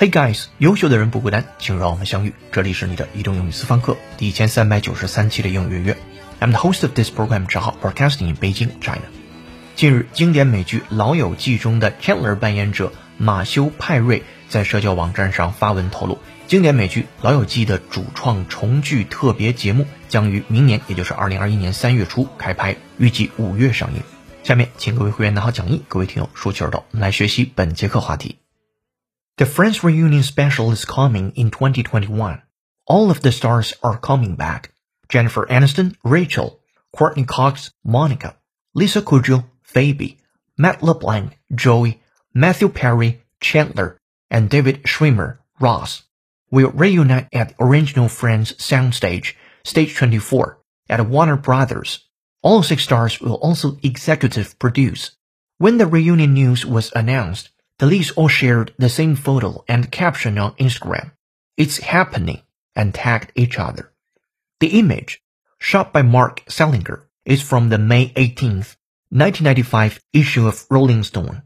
Hey guys，优秀的人不孤单，请让我们相遇。这里是你的移动英语私房课第一千三百九十三期的英语约约。I'm the host of this program，账号 broadcasting in Beijing, China。近日，经典美剧《老友记》中的 Chandler 扮演者马修·派瑞在社交网站上发文透露，经典美剧《老友记》的主创重聚特别节目将于明年，也就是二零二一年三月初开拍，预计五月上映。下面，请各位会员拿好讲义，各位听友竖起耳朵，我们来学习本节课话题。The Friends reunion special is coming in 2021. All of the stars are coming back. Jennifer Aniston, Rachel, Courtney Cox, Monica, Lisa Kudrow, Phoebe, Matt LeBlanc, Joey, Matthew Perry, Chandler, and David Schwimmer, Ross, will reunite at the original Friends soundstage, Stage 24, at Warner Brothers. All six stars will also executive produce. When the reunion news was announced, the leads all shared the same photo and caption on Instagram. It's happening and tagged each other. The image, shot by Mark Salinger, is from the May 18th, 1995 issue of Rolling Stone.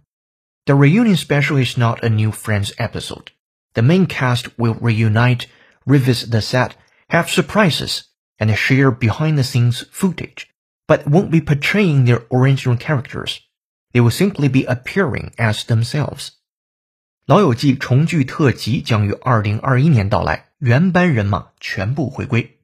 The reunion special is not a new Friends episode. The main cast will reunite, revisit the set, have surprises, and share behind the scenes footage, but won't be portraying their original characters. They will simply be appearing as themselves。老友记重聚特辑将于二零二一年到来，原班人马全部回归。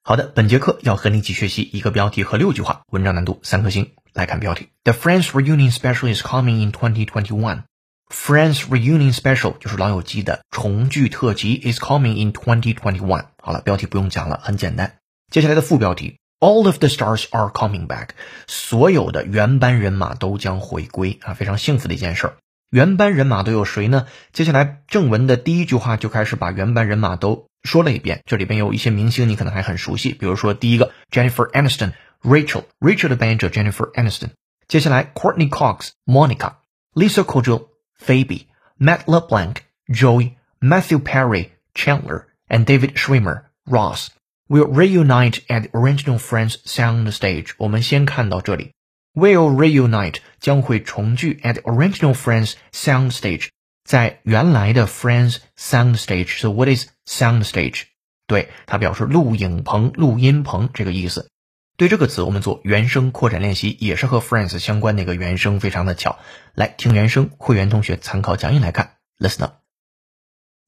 好的，本节课要和你一起学习一个标题和六句话，文章难度三颗星。来看标题：The Friends reunion special is coming in 2021。Friends Reunion Special 就是老友记的重聚特辑，is coming in 2021。好了，标题不用讲了，很简单。接下来的副标题，All of the stars are coming back，所有的原班人马都将回归啊，非常幸福的一件事儿。原班人马都有谁呢？接下来正文的第一句话就开始把原班人马都说了一遍。这里边有一些明星你可能还很熟悉，比如说第一个 Jennifer Aniston，Rachel，Rachel 的扮演者 Jennifer Aniston。接下来 Courtney Cox，Monica，Lisa Kudrow。Phoebe, Matt LeBlanc, Joey, Matthew Perry, Chandler, and David Schwimmer, Ross will reunite at the original Friends soundstage。我们先看到这里，will reunite 将会重聚 at the original Friends soundstage，在原来的 Friends soundstage。So what is soundstage？对，它表示录影棚、录音棚这个意思。 对这个词，我们做原声扩展练习，也是和 Friends 相关的一个原声，非常的巧。来听原声，会员同学参考讲义来看。Listen up.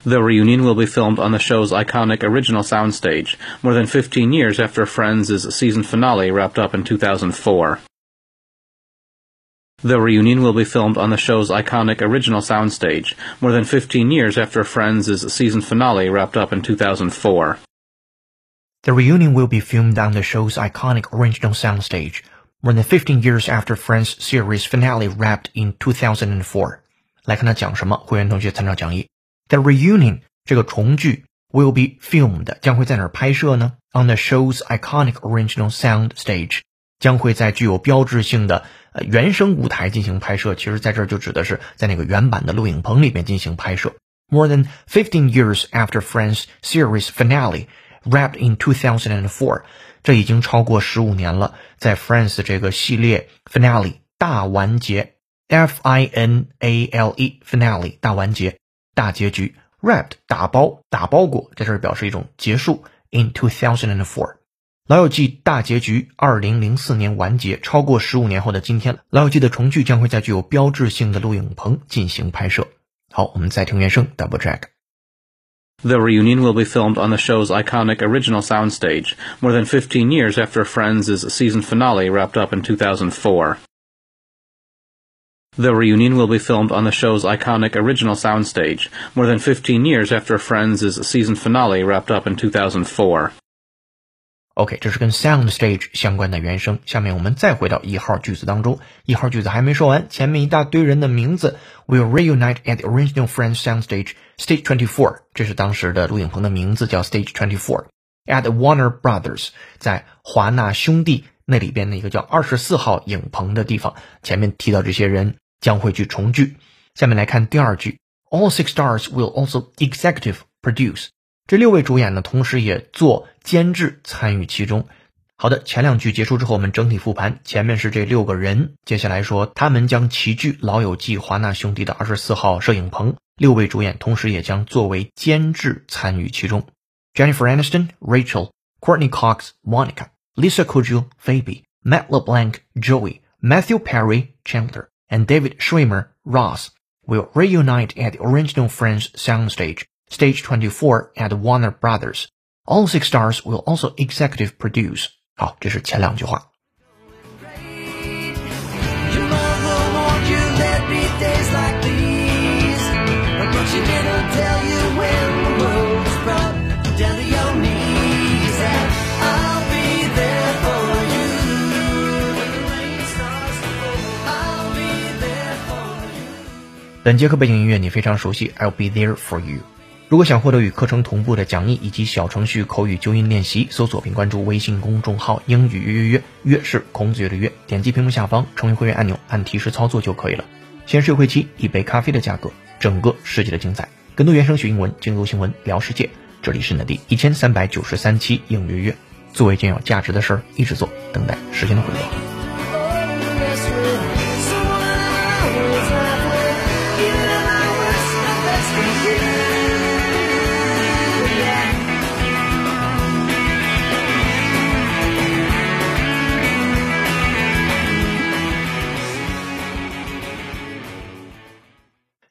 The reunion will be filmed on the show's iconic original soundstage, more than 15 years after Friends' season finale wrapped up in 2004. The reunion will be filmed on the show's iconic original soundstage, more than 15 years after Friends' season finale wrapped up in 2004. The reunion will be filmed on the show's iconic original soundstage, more than 15 years after Friends series finale wrapped in 2004. 来看它讲什么，会员同学参照讲义。The reunion 这个重聚 will be filmed 将会在哪儿拍摄呢？On the show's iconic original sound stage 将会在具有标志性的呃原声舞台进行拍摄。其实在这儿就指的是在那个原版的录影棚里面进行拍摄。More than 15 years after Friends series finale wrapped in 2004，这已经超过十五年了。在 Friends 这个系列 finale 大完结，F I N A L E finale 大完结大结局，wrapped 打包打包裹，在这儿表示一种结束。In 2004，老友记大结局，二零零四年完结，超过十五年后的今天，老友记的重聚将会在具有标志性的录影棚进行拍摄。好，我们再听原声，double Jack。The reunion will be filmed on the show's iconic original soundstage, more than 15 years after Friends' season finale wrapped up in 2004. The reunion will be filmed on the show's iconic original soundstage, more than 15 years after Friends' season finale wrapped up in 2004. OK，这是跟 sound stage 相关的原声。下面我们再回到一号句子当中，一号句子还没说完，前面一大堆人的名字 will reunite at the original French soundstage stage twenty four，这是当时的录影棚的名字，叫 stage twenty four。at Warner Brothers，在华纳兄弟那里边的一个叫二十四号影棚的地方，前面提到这些人将会去重聚。下面来看第二句 All six stars will also executive produce。这六位主演呢，同时也做监制参与其中。好的，前两句结束之后，我们整体复盘。前面是这六个人，接下来说他们将齐聚《老友记》华纳兄弟的二十四号摄影棚。六位主演同时也将作为监制参与其中。Jennifer Aniston、Rachel、Courtney Cox、Monica、Lisa Kudrow、Phoebe、Matt LeBlanc、Joey、Matthew Perry、Chandler and David Schwimmer、Ross will reunite at the original Friends soundstage, Stage 24 at Warner Brothers. All six stars will also executive produce. 好，这是前两句话。本节课背景音乐你非常熟悉，I'll be there for you。 如果想获得与课程同步的讲义以及小程序口语纠音练习，搜索并关注微信公众号“英语约约约”，约是孔子约的约，点击屏幕下方成为会员按钮，按提示操作就可以了。显示优惠期一杯咖啡的价格，整个世界的精彩，更多原声学英文，精读新闻聊世界。这里是你的第一千三百九十三期英语约约，做一件有价值的事儿，一直做，等待时间的回报。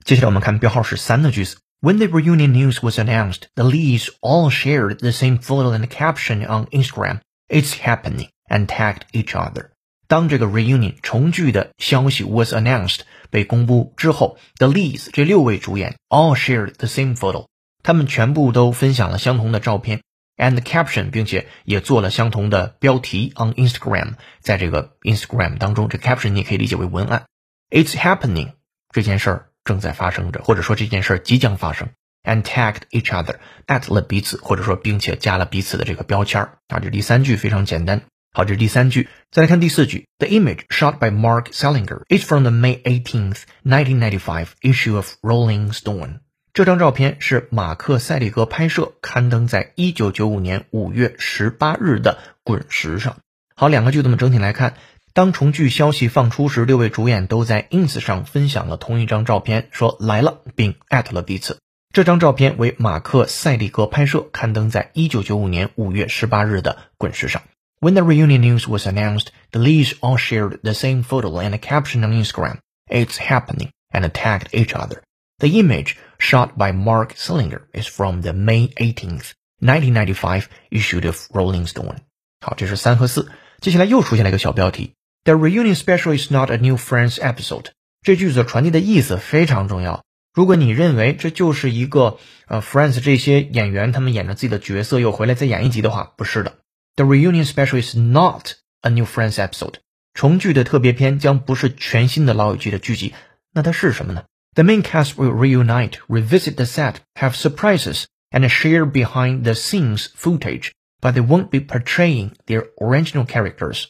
接下来我们看标号是三的句子。When the reunion news was announced, the leads all shared the same photo and caption on Instagram. It's happening and tagged each other. 当这个 reunion 重聚的消息 was announced 被公布之后，the leads 这六位主演 all shared the same photo，他们全部都分享了相同的照片 and caption，并且也做了相同的标题 on Instagram。在这个 Instagram 当中，这 caption 你也可以理解为文案。It's happening 这件事儿。 正在发生着，或者说这件事儿即将发生。And tagged each other, at 了彼此，或者说并且加了彼此的这个标签儿啊。这第三句非常简单。好，这是第三句。再来看第四句。The image shot by Mark Salinger is from the May 18th, 1995 issue of Rolling Stone。这张照片是马克·塞利格拍摄，刊登在1995年5月18日的《滚石》上。好，两个句子我们整体来看。当重聚消息放出时，六位主演都在 ins 上分享了同一张照片，说来了，并艾特了彼此。这张照片为马克·塞利格拍摄，刊登在1995年5月18日的《滚石》上。When the reunion news was announced, the leads all shared the same photo and a caption on Instagram. It's happening, and tagged each other. The image, shot by Mark Selinger, is from the May 18th, 1995 issue of Rolling Stone. 好，这是三和四。接下来又出现了一个小标题。 The reunion special is not a new Friends episode。这句子传递的意思非常重要。如果你认为这就是一个呃 Friends 这些演员他们演着自己的角色又回来再演一集的话，不是的。The reunion special is not a new Friends episode。重聚的特别篇将不是全新的老友记的剧集，那它是什么呢？The main cast will reunite, revisit the set, have surprises, and share behind the scenes footage, but they won't be portraying their original characters.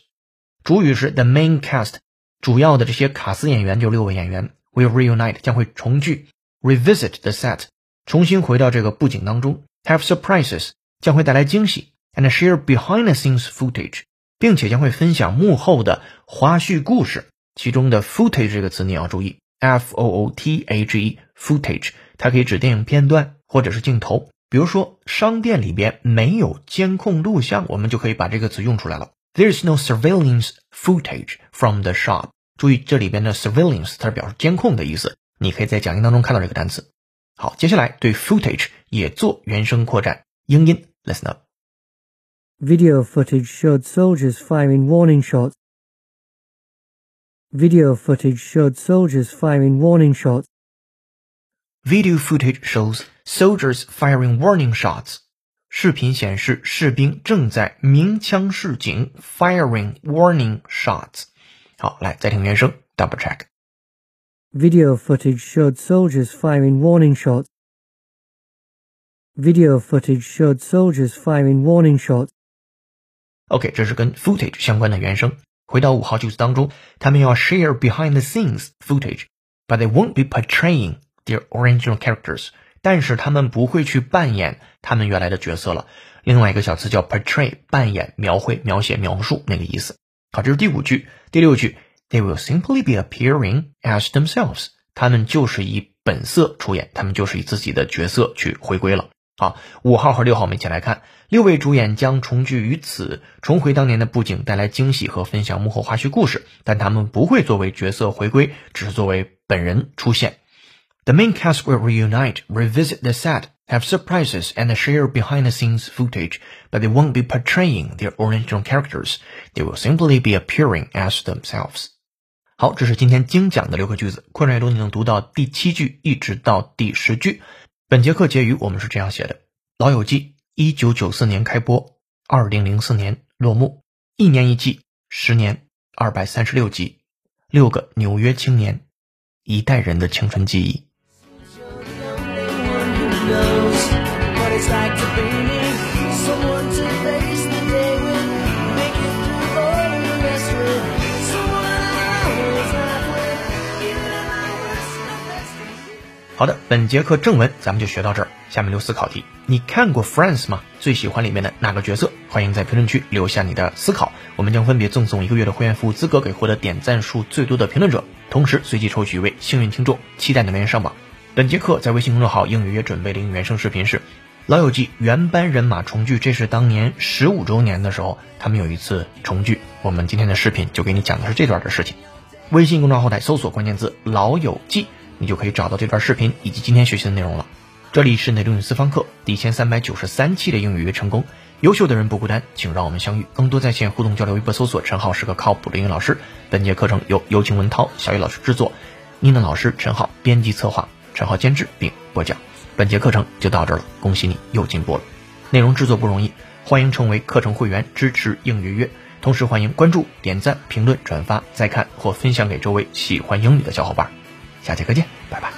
主语是 the main cast，主要的这些卡司演员就六位演员 will reunite 将会重聚，revisit the set 重新回到这个布景当中，have surprises 将会带来惊喜，and share behind the scenes footage，并且将会分享幕后的花絮故事。其中的 footage 这个词你要注意，f o o t h e footage，它可以指电影片段或者是镜头。比如说商店里边没有监控录像，我们就可以把这个词用出来了。There is no surveillance footage from the shop。注意这里边的 surveillance，它是表示监控的意思。你可以在讲义当中看到这个单词。好，接下来对 footage 也做原声扩展，英音 listen up。Video footage showed soldiers firing warning shots. Video footage showed soldiers firing warning shots. Video footage shows soldiers firing warning shots. 视频显示，士兵正在鸣枪示警，firing warning shots。好，来再听原声，double check。Video footage showed soldiers firing warning shots. Video footage showed soldiers firing warning shots. OK，这是跟 footage 相关的原声。回到五号句子当中，他们要 share behind the scenes footage，but they won't be portraying their original characters， 但是他们不会去扮演他们原来的角色了。另外一个小词叫 portray，扮演、描绘、描写、描述那个意思。好，这是第五句，第六句，they will simply be appearing as themselves，他们就是以本色出演，他们就是以自己的角色去回归了。好，五号和六号我们一起来看，六位主演将重聚于此，重回当年的布景，带来惊喜和分享幕后花絮故事。但他们不会作为角色回归，只是作为本人出现。The main cast will reunite, revisit the set, have surprises, and share behind-the-scenes footage, but they won't be portraying their original characters. They will simply be appearing as themselves. 好，这是今天精讲的六个句子，困难阅读你能读到第七句一直到第十句。本节课结语我们是这样写的：《老友记》一九九四年开播，二零零四年落幕，一年一季，十年，二百三十六集，六个纽约青年，一代人的青春记忆。好的，本节课正文咱们就学到这儿。下面留思考题：你看过《Friends》吗？最喜欢里面的哪个角色？欢迎在评论区留下你的思考。我们将分别赠送一个月的会员服务资格给获得点赞数最多的评论者，同时随机抽取一位幸运听众，期待你的留言上榜。本节课在微信公众号“英语约”准备的原声视频是《老友记》原班人马重聚，这是当年十五周年的时候他们有一次重聚。我们今天的视频就给你讲的是这段的事情。微信公众号后台搜索关键字“老友记”。你就可以找到这段视频以及今天学习的内容了。这里是内容与私方课第一千三百九十三期的英语约成功。优秀的人不孤单，请让我们相遇。更多在线互动交流，微博搜索“陈浩是个靠谱的英语老师”。本节课程由有请文涛、小雨老师制作，妮娜老师、陈浩编辑策划，陈浩监制并播讲。本节课程就到这儿了，恭喜你又进步了。内容制作不容易，欢迎成为课程会员支持硬预约。同时欢迎关注、点赞、评论、转发、再看或分享给周围喜欢英语的小伙伴。下节课见，拜拜。